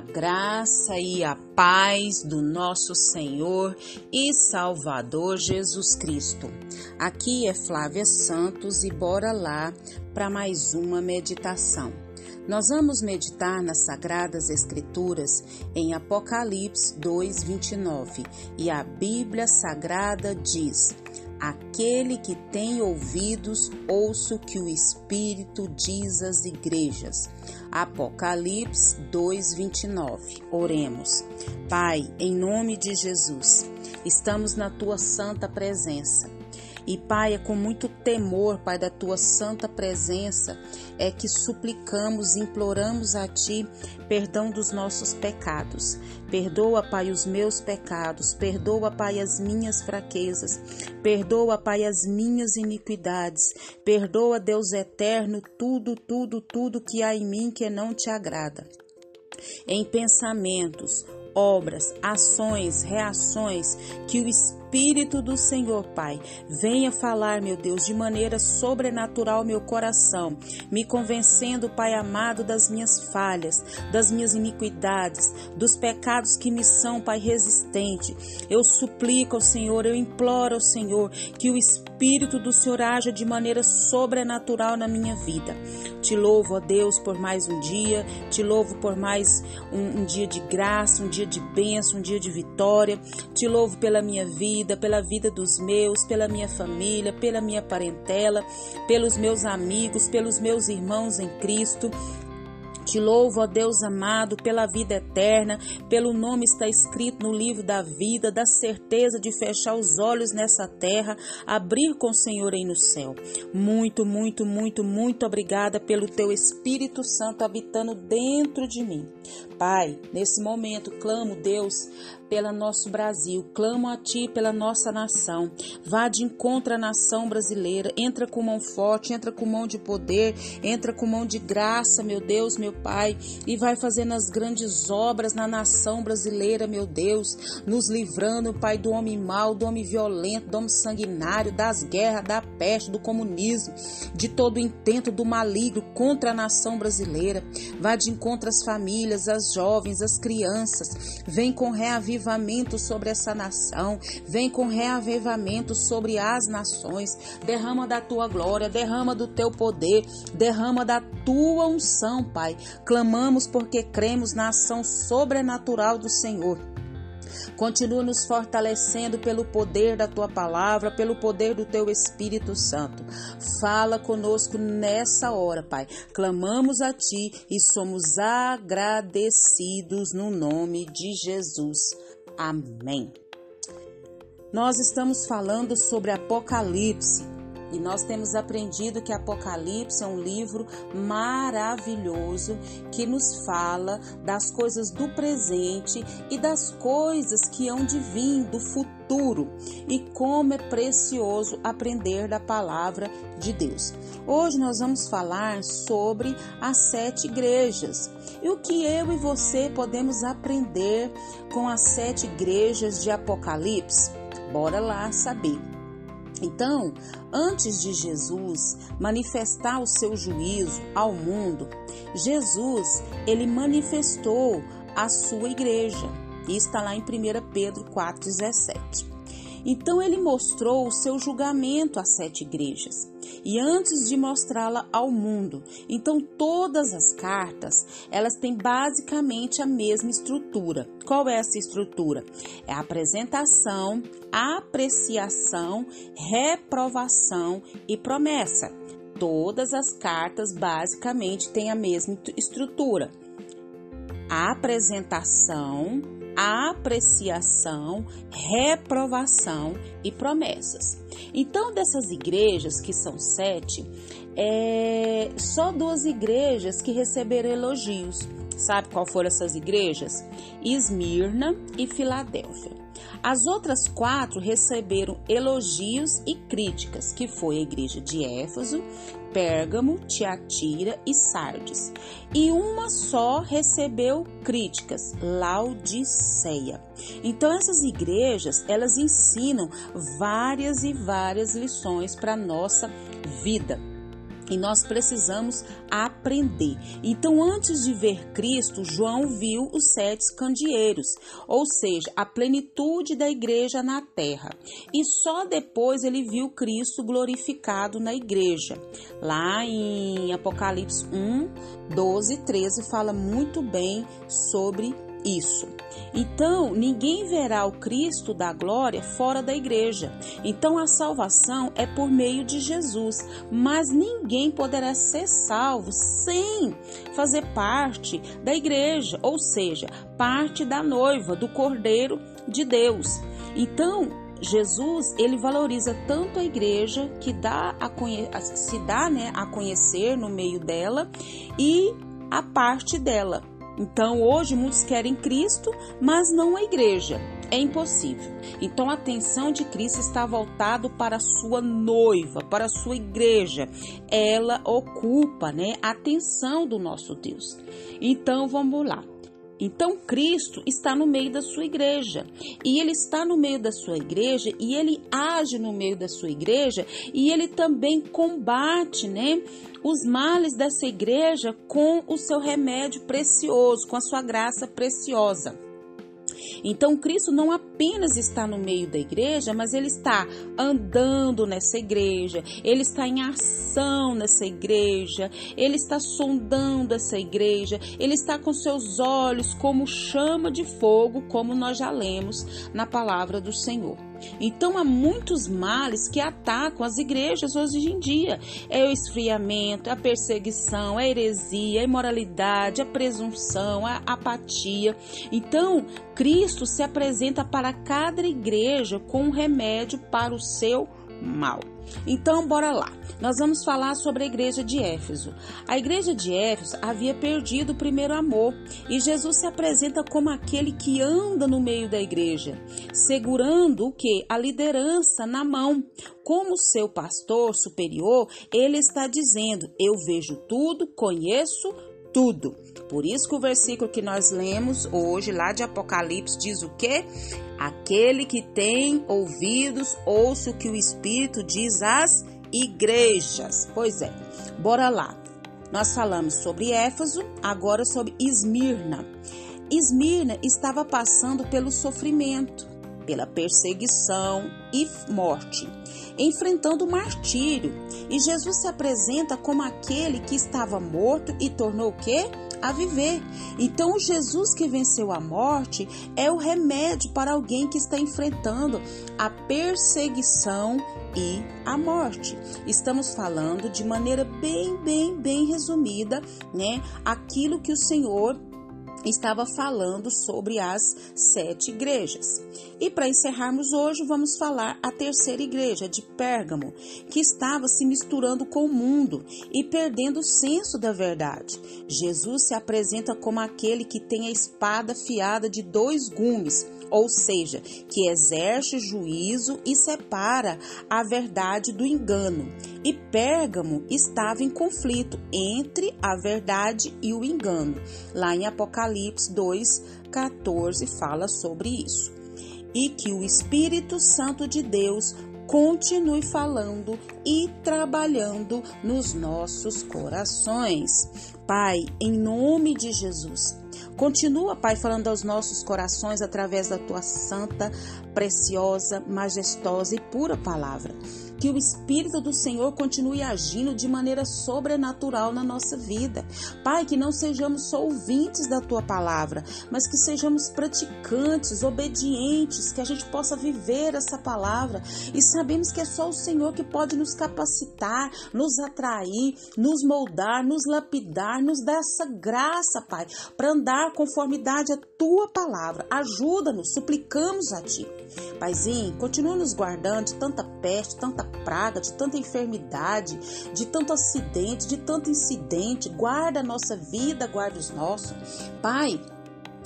A graça e a paz do nosso Senhor e Salvador Jesus Cristo. Aqui é Flávia Santos e bora lá para mais uma meditação. Nós vamos meditar nas Sagradas Escrituras em Apocalipse 2:29 e a Bíblia Sagrada diz: Aquele que tem ouvidos, ouça o que o Espírito diz às igrejas. Apocalipse 2:29. Oremos. Pai, em nome de Jesus, estamos na tua santa presença. E, Pai, é com muito temor, Pai, da tua santa presença, é que suplicamos, imploramos a Ti perdão dos nossos pecados. Perdoa, Pai, os meus pecados, perdoa, Pai, as minhas fraquezas, perdoa, Pai, as minhas iniquidades, perdoa, Deus eterno, tudo, tudo, tudo que há em mim que não te agrada. Em pensamentos, obras, ações, reações que o Espírito do Senhor, Pai, venha falar, meu Deus, de maneira sobrenatural meu coração, me convencendo, Pai amado, das minhas falhas, das minhas iniquidades, dos pecados que me são, Pai, resistente. Eu suplico ao Senhor, eu imploro ao Senhor que o Espírito do Senhor haja de maneira sobrenatural na minha vida. Te louvo, ó Deus, por mais um dia, te louvo por mais um, um dia de graça, um dia de bênção, um dia de vitória. Te louvo pela minha vida vida, pela vida dos meus, pela minha família, pela minha parentela, pelos meus amigos, pelos meus irmãos em Cristo. Te louvo, ó Deus amado, pela vida eterna, pelo nome está escrito no livro da vida, da certeza de fechar os olhos nessa terra, abrir com o Senhor aí no céu. Muito, muito, muito, muito obrigada pelo teu Espírito Santo habitando dentro de mim. Pai, nesse momento clamo, Deus, pelo nosso Brasil, clamo a Ti pela nossa nação. Vá de encontro à nação brasileira, entra com mão forte, entra com mão de poder, entra com mão de graça, meu Deus, meu Pai, e vai fazendo as grandes obras na nação brasileira, meu Deus, nos livrando, Pai, do homem mau, do homem violento, do homem sanguinário, das guerras, da peste, do comunismo, de todo o intento do maligno contra a nação brasileira. Vá de encontro às famílias, às jovens, às crianças. Vem com reavivamento reavivamento sobre essa nação, vem com reavivamento sobre as nações. Derrama da tua glória, derrama do teu poder, derrama da tua unção, Pai. Clamamos porque cremos na ação sobrenatural do Senhor. Continua nos fortalecendo pelo poder da tua palavra, pelo poder do teu Espírito Santo. Fala conosco nessa hora, Pai. Clamamos a ti e somos agradecidos no nome de Jesus. Amém. Nós estamos falando sobre Apocalipse e nós temos aprendido que Apocalipse é um livro maravilhoso que nos fala das coisas do presente e das coisas que hão de vir do futuro e como é precioso aprender da palavra de Deus. Hoje nós vamos falar sobre as sete igrejas e o que eu e você podemos aprender com as sete igrejas de Apocalipse. Bora lá saber. Então, antes de Jesus manifestar o seu juízo ao mundo, Jesus, ele manifestou a sua igreja. E está lá em 1 Pedro 4:17. Então ele mostrou o seu julgamento às sete igrejas e antes de mostrá-la ao mundo. Então todas as cartas, elas têm basicamente a mesma estrutura. Qual é essa estrutura? É apresentação, apreciação, reprovação e promessa. Todas as cartas basicamente têm a mesma estrutura. A apresentação, apreciação, reprovação e promessas. Então, dessas igrejas, que são sete, é só duas igrejas que receberam elogios. Sabe qual foram essas igrejas? Esmirna e Filadélfia. As outras quatro receberam elogios e críticas, que foi a igreja de Éfeso, Pérgamo, Tiatira e Sardes. E uma só recebeu críticas, Laodiceia. Então essas igrejas, elas ensinam várias e várias lições para nossa vida. E nós precisamos aprender. Então, antes de ver Cristo, João viu os sete candeeiros, ou seja, a plenitude da igreja na terra. E só depois ele viu Cristo glorificado na igreja. Lá em Apocalipse 1, 12 e 13 fala muito bem sobre isso. Então, ninguém verá o Cristo da glória fora da igreja. Então, a salvação é por meio de Jesus, mas ninguém poderá ser salvo sem fazer parte da igreja, ou seja, parte da noiva, do Cordeiro de Deus. Então, Jesus ele valoriza tanto a igreja que dá a se dá né, a conhecer no meio dela e a parte dela. Então, hoje muitos querem Cristo, mas não a igreja. É impossível. Então, a atenção de Cristo está voltado para a sua noiva, para a sua igreja. Ela ocupa, né, a atenção do nosso Deus. Então, vamos lá. Então Cristo está no meio da sua igreja. E ele está no meio da sua igreja e ele age no meio da sua igreja e ele também combate, né, os males dessa igreja com o seu remédio precioso, com a sua graça preciosa. Então, Cristo não apenas está no meio da igreja, mas ele está andando nessa igreja, ele está em ação nessa igreja, ele está sondando essa igreja, ele está com seus olhos como chama de fogo, como nós já lemos na palavra do Senhor. Então há muitos males que atacam as igrejas hoje em dia. É o esfriamento, a perseguição, a heresia, a imoralidade, a presunção, a apatia. Então, Cristo se apresenta para cada igreja com um remédio para o seu mal. Então, bora lá. Nós vamos falar sobre a igreja de Éfeso. A igreja de Éfeso havia perdido o primeiro amor e Jesus se apresenta como aquele que anda no meio da igreja, segurando o que? A liderança na mão. Como seu pastor superior, ele está dizendo: Eu vejo tudo, conheço tudo. Por isso que o versículo que nós lemos hoje, lá de Apocalipse, diz o quê? Aquele que tem ouvidos, ouça o que o Espírito diz às igrejas. Pois é, bora lá. Nós falamos sobre Éfaso, agora sobre Esmirna. Esmirna estava passando pelo sofrimento, pela perseguição e morte, enfrentando o martírio. E Jesus se apresenta como aquele que estava morto e tornou o quê? A viver. Então, Jesus que venceu a morte é o remédio para alguém que está enfrentando a perseguição e a morte. Estamos falando de maneira bem, bem, bem resumida, né? Aquilo que o Senhor estava falando sobre as sete igrejas. E para encerrarmos hoje, vamos falar a terceira igreja de Pérgamo, que estava se misturando com o mundo e perdendo o senso da verdade. Jesus se apresenta como aquele que tem a espada fiada de dois gumes ou seja, que exerce juízo e separa a verdade do engano. E Pérgamo estava em conflito entre a verdade e o engano. Lá em Apocalipse 2:14 fala sobre isso. E que o Espírito Santo de Deus continue falando e trabalhando nos nossos corações. Pai, em nome de Jesus, Continua, Pai, falando aos nossos corações através da tua santa, preciosa, majestosa e pura palavra que o Espírito do Senhor continue agindo de maneira sobrenatural na nossa vida. Pai, que não sejamos só ouvintes da tua palavra, mas que sejamos praticantes, obedientes, que a gente possa viver essa palavra e sabemos que é só o Senhor que pode nos capacitar, nos atrair, nos moldar, nos lapidar, nos dar essa graça, Pai, para andar conformidade à tua palavra. Ajuda-nos, suplicamos a ti. Paizinho, continua nos guardando de tanta peste, tanta praga, de tanta enfermidade, de tanto acidente, de tanto incidente. Guarda a nossa vida, guarda os nossos. Pai,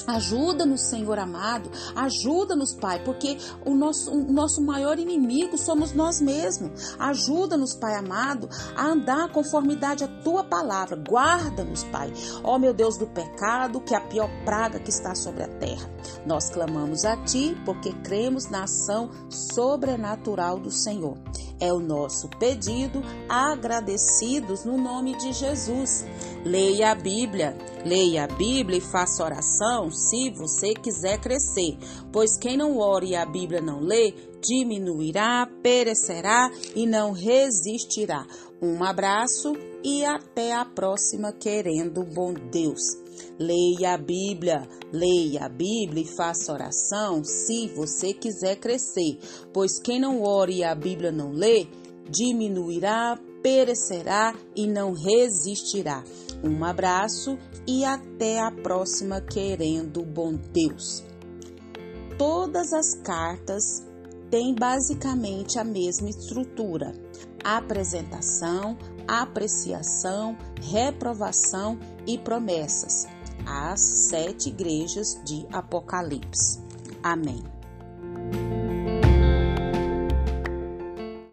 Ajuda-nos, Senhor amado, ajuda-nos, Pai, porque o nosso, o nosso maior inimigo somos nós mesmos. Ajuda-nos, Pai amado, a andar conformidade à tua palavra. Guarda-nos, Pai, ó meu Deus do pecado, que é a pior praga que está sobre a terra. Nós clamamos a Ti porque cremos na ação sobrenatural do Senhor. É o nosso pedido, agradecidos no nome de Jesus. Leia a Bíblia, leia a Bíblia e faça oração se você quiser crescer, pois quem não ore e a Bíblia não lê, diminuirá, perecerá e não resistirá. Um abraço e até a próxima, querendo bom Deus. Leia a Bíblia, leia a Bíblia e faça oração se você quiser crescer, pois quem não ore e a Bíblia não lê, diminuirá, perecerá e não resistirá. Um abraço e até a próxima, querendo bom Deus. Todas as cartas têm basicamente a mesma estrutura: apresentação, apreciação, reprovação e promessas. As sete igrejas de Apocalipse. Amém.